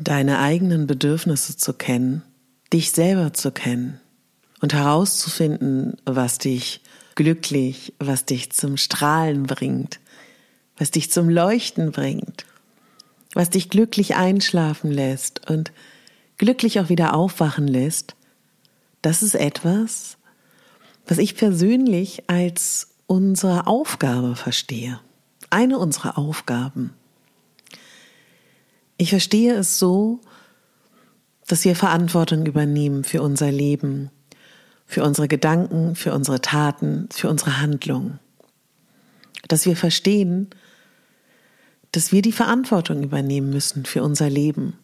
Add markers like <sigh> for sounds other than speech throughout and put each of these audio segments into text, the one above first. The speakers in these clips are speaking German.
deine eigenen Bedürfnisse zu kennen, dich selber zu kennen und herauszufinden, was dich glücklich, was dich zum Strahlen bringt, was dich zum Leuchten bringt, was dich glücklich einschlafen lässt und glücklich auch wieder aufwachen lässt, das ist etwas, was ich persönlich als unsere Aufgabe verstehe. Eine unserer Aufgaben. Ich verstehe es so, dass wir Verantwortung übernehmen für unser Leben, für unsere Gedanken, für unsere Taten, für unsere Handlungen. Dass wir verstehen, dass wir die Verantwortung übernehmen müssen für unser Leben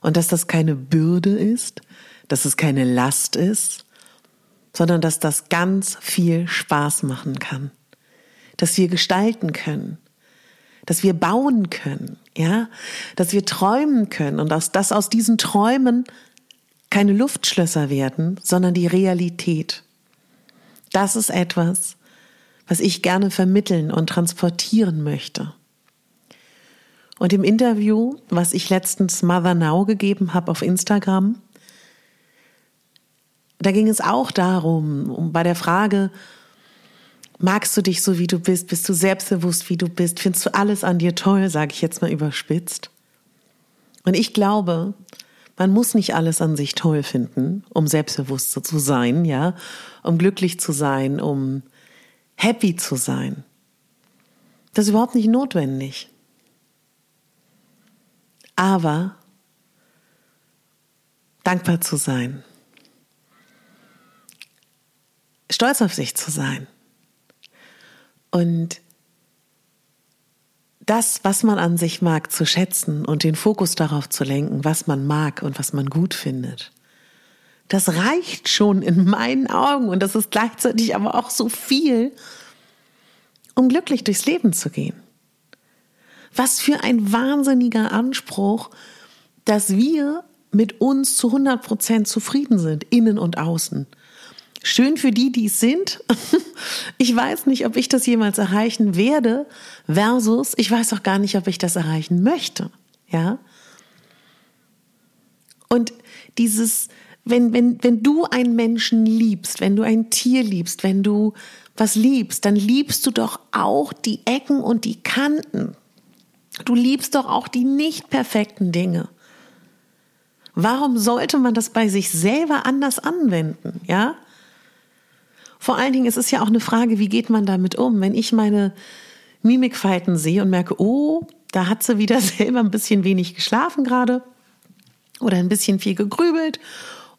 und dass das keine Bürde ist, dass es keine Last ist, sondern dass das ganz viel Spaß machen kann, dass wir gestalten können, dass wir bauen können, ja, dass wir träumen können und dass, dass aus diesen Träumen keine Luftschlösser werden, sondern die Realität. Das ist etwas, was ich gerne vermitteln und transportieren möchte. Und im Interview, was ich letztens Mother Now gegeben habe auf Instagram, da ging es auch darum, um bei der Frage, Magst du dich so, wie du bist? Bist du selbstbewusst, wie du bist? Findest du alles an dir toll, sage ich jetzt mal überspitzt? Und ich glaube, man muss nicht alles an sich toll finden, um selbstbewusst zu sein, ja, um glücklich zu sein, um happy zu sein. Das ist überhaupt nicht notwendig. Aber dankbar zu sein, stolz auf sich zu sein, und das, was man an sich mag, zu schätzen und den Fokus darauf zu lenken, was man mag und was man gut findet. Das reicht schon in meinen Augen und das ist gleichzeitig aber auch so viel, um glücklich durchs Leben zu gehen. Was für ein wahnsinniger Anspruch, dass wir mit uns zu 100 Prozent zufrieden sind, innen und außen. Schön für die, die es sind. <laughs> Ich weiß nicht, ob ich das jemals erreichen werde, versus ich weiß auch gar nicht, ob ich das erreichen möchte. Ja? Und dieses, wenn, wenn, wenn du einen Menschen liebst, wenn du ein Tier liebst, wenn du was liebst, dann liebst du doch auch die Ecken und die Kanten. Du liebst doch auch die nicht perfekten Dinge. Warum sollte man das bei sich selber anders anwenden? Ja? Vor allen Dingen ist es ja auch eine Frage, wie geht man damit um? Wenn ich meine Mimikfalten sehe und merke, oh, da hat sie wieder <laughs> selber ein bisschen wenig geschlafen gerade oder ein bisschen viel gegrübelt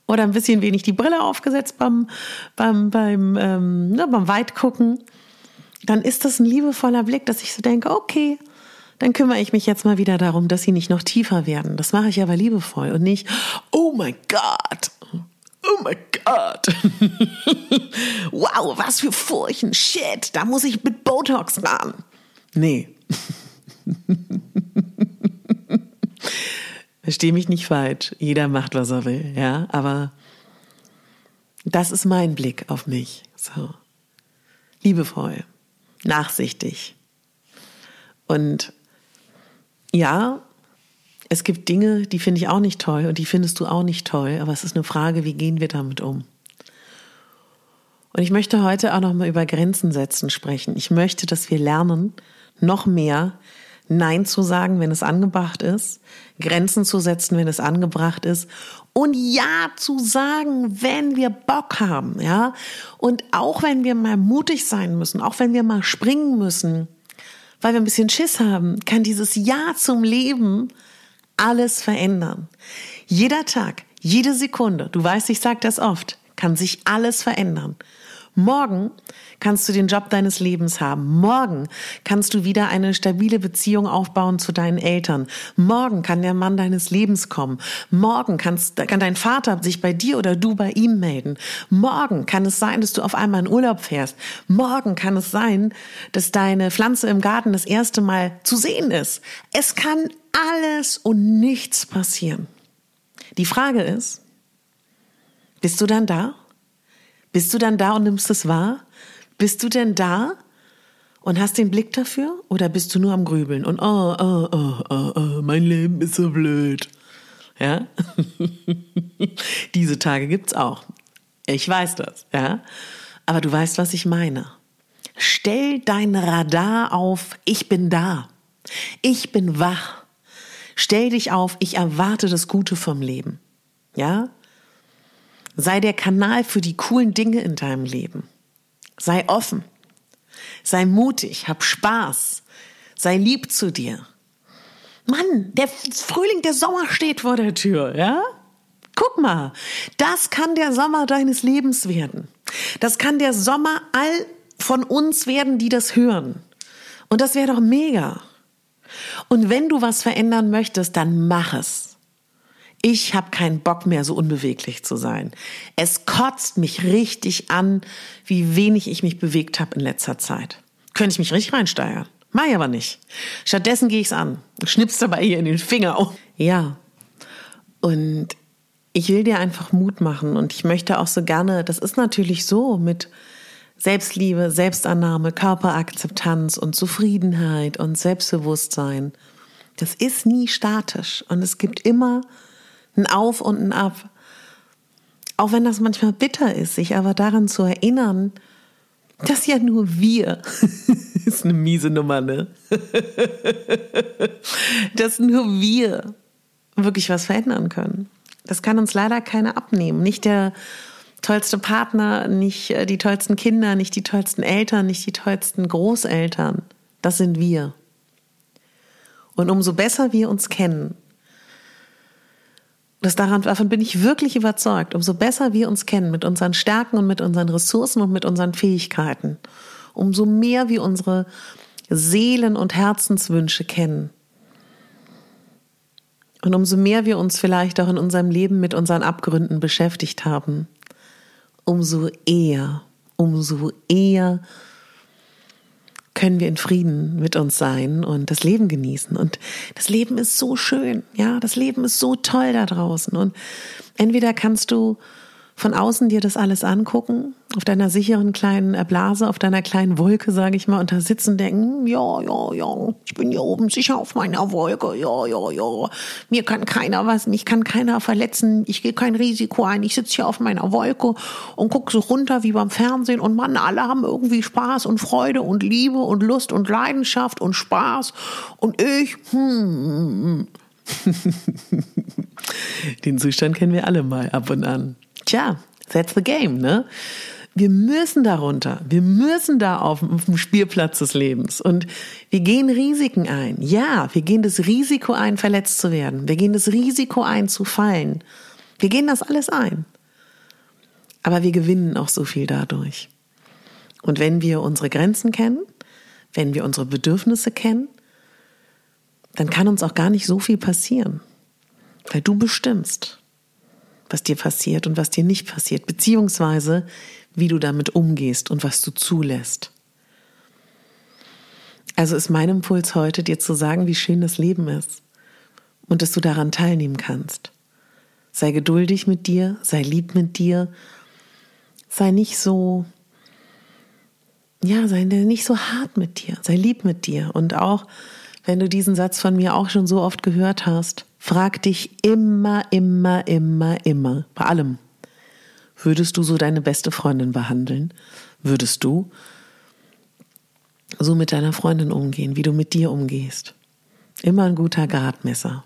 oder ein bisschen wenig die Brille aufgesetzt beim, beim, beim, ähm, ne, beim Weitgucken, dann ist das ein liebevoller Blick, dass ich so denke, okay, dann kümmere ich mich jetzt mal wieder darum, dass sie nicht noch tiefer werden. Das mache ich aber liebevoll und nicht, oh mein Gott, oh mein Gott. <laughs> wow, was für Furchen. Shit, da muss ich mit Botox ran. Nee. <laughs> Verstehe mich nicht falsch. Jeder macht, was er will, ja. Aber das ist mein Blick auf mich. So. Liebevoll. Nachsichtig. Und ja, es gibt Dinge, die finde ich auch nicht toll und die findest du auch nicht toll, aber es ist eine Frage, wie gehen wir damit um? Und ich möchte heute auch noch mal über Grenzen setzen sprechen. Ich möchte, dass wir lernen, noch mehr Nein zu sagen, wenn es angebracht ist, Grenzen zu setzen, wenn es angebracht ist und Ja zu sagen, wenn wir Bock haben, ja? Und auch wenn wir mal mutig sein müssen, auch wenn wir mal springen müssen, weil wir ein bisschen Schiss haben, kann dieses Ja zum Leben alles verändern. Jeder Tag, jede Sekunde, du weißt, ich sage das oft, kann sich alles verändern. Morgen kannst du den Job deines Lebens haben. Morgen kannst du wieder eine stabile Beziehung aufbauen zu deinen Eltern. Morgen kann der Mann deines Lebens kommen. Morgen kannst, kann dein Vater sich bei dir oder du bei ihm melden. Morgen kann es sein, dass du auf einmal in Urlaub fährst. Morgen kann es sein, dass deine Pflanze im Garten das erste Mal zu sehen ist. Es kann alles und nichts passieren. Die Frage ist, bist du dann da? Bist du dann da und nimmst es wahr? Bist du denn da und hast den Blick dafür? Oder bist du nur am Grübeln und oh, oh, oh, oh, oh mein Leben ist so blöd? Ja? <laughs> Diese Tage gibt's auch. Ich weiß das, ja? Aber du weißt, was ich meine. Stell dein Radar auf, ich bin da. Ich bin wach. Stell dich auf, ich erwarte das Gute vom Leben. Ja? Sei der Kanal für die coolen Dinge in deinem Leben. Sei offen. Sei mutig. Hab Spaß. Sei lieb zu dir. Mann, der Frühling, der Sommer steht vor der Tür, ja? Guck mal, das kann der Sommer deines Lebens werden. Das kann der Sommer all von uns werden, die das hören. Und das wäre doch mega. Und wenn du was verändern möchtest, dann mach es. Ich habe keinen Bock mehr, so unbeweglich zu sein. Es kotzt mich richtig an, wie wenig ich mich bewegt habe in letzter Zeit. Könnte ich mich richtig reinsteigern. Mach ich aber nicht. Stattdessen gehe ich es an. Schnippst dabei hier in den Finger. Ja. Und ich will dir einfach Mut machen und ich möchte auch so gerne, das ist natürlich so mit Selbstliebe, Selbstannahme, Körperakzeptanz und Zufriedenheit und Selbstbewusstsein. Das ist nie statisch und es gibt immer ein Auf und ein Ab. Auch wenn das manchmal bitter ist, sich aber daran zu erinnern, dass ja nur wir, <laughs> ist eine miese Nummer, ne? <laughs> dass nur wir wirklich was verändern können. Das kann uns leider keiner abnehmen. Nicht der tollste Partner, nicht äh, die tollsten Kinder, nicht die tollsten Eltern, nicht die tollsten Großeltern. Das sind wir. Und umso besser wir uns kennen, das daran, davon bin ich wirklich überzeugt. Umso besser wir uns kennen mit unseren Stärken und mit unseren Ressourcen und mit unseren Fähigkeiten, umso mehr wir unsere Seelen- und Herzenswünsche kennen. Und umso mehr wir uns vielleicht auch in unserem Leben mit unseren Abgründen beschäftigt haben, umso eher, umso eher können wir in Frieden mit uns sein und das Leben genießen. Und das Leben ist so schön, ja, das Leben ist so toll da draußen. Und entweder kannst du von außen dir das alles angucken, auf deiner sicheren kleinen äh, Blase, auf deiner kleinen Wolke, sage ich mal, und da sitzen denken, ja, ja, ja, ich bin hier oben sicher auf meiner Wolke, ja, ja, ja, mir kann keiner was, mich kann keiner verletzen, ich gehe kein Risiko ein, ich sitze hier auf meiner Wolke und gucke so runter wie beim Fernsehen und Mann, alle haben irgendwie Spaß und Freude und Liebe und Lust und Leidenschaft und Spaß und ich, hm, <laughs> Den Zustand kennen wir alle mal ab und an. Tja, that's the game, ne? Wir müssen darunter. Wir müssen da auf, auf dem Spielplatz des Lebens. Und wir gehen Risiken ein. Ja, wir gehen das Risiko ein, verletzt zu werden. Wir gehen das Risiko ein, zu fallen. Wir gehen das alles ein. Aber wir gewinnen auch so viel dadurch. Und wenn wir unsere Grenzen kennen, wenn wir unsere Bedürfnisse kennen, dann kann uns auch gar nicht so viel passieren. Weil du bestimmst was dir passiert und was dir nicht passiert, beziehungsweise wie du damit umgehst und was du zulässt. Also ist mein Impuls heute, dir zu sagen, wie schön das Leben ist und dass du daran teilnehmen kannst. Sei geduldig mit dir, sei lieb mit dir, sei nicht so, ja, sei nicht so hart mit dir, sei lieb mit dir und auch, wenn du diesen Satz von mir auch schon so oft gehört hast, frag dich immer, immer, immer, immer, bei allem, würdest du so deine beste Freundin behandeln? Würdest du so mit deiner Freundin umgehen, wie du mit dir umgehst? Immer ein guter Gradmesser.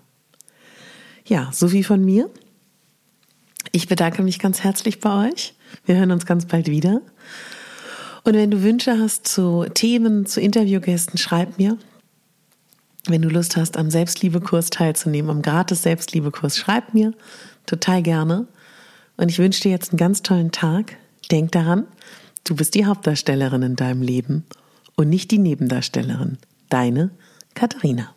Ja, so wie von mir. Ich bedanke mich ganz herzlich bei euch. Wir hören uns ganz bald wieder. Und wenn du Wünsche hast zu Themen, zu Interviewgästen, schreib mir. Wenn du Lust hast, am Selbstliebekurs teilzunehmen, am gratis Selbstliebekurs, schreib mir total gerne. Und ich wünsche dir jetzt einen ganz tollen Tag. Denk daran, du bist die Hauptdarstellerin in deinem Leben und nicht die Nebendarstellerin. Deine Katharina.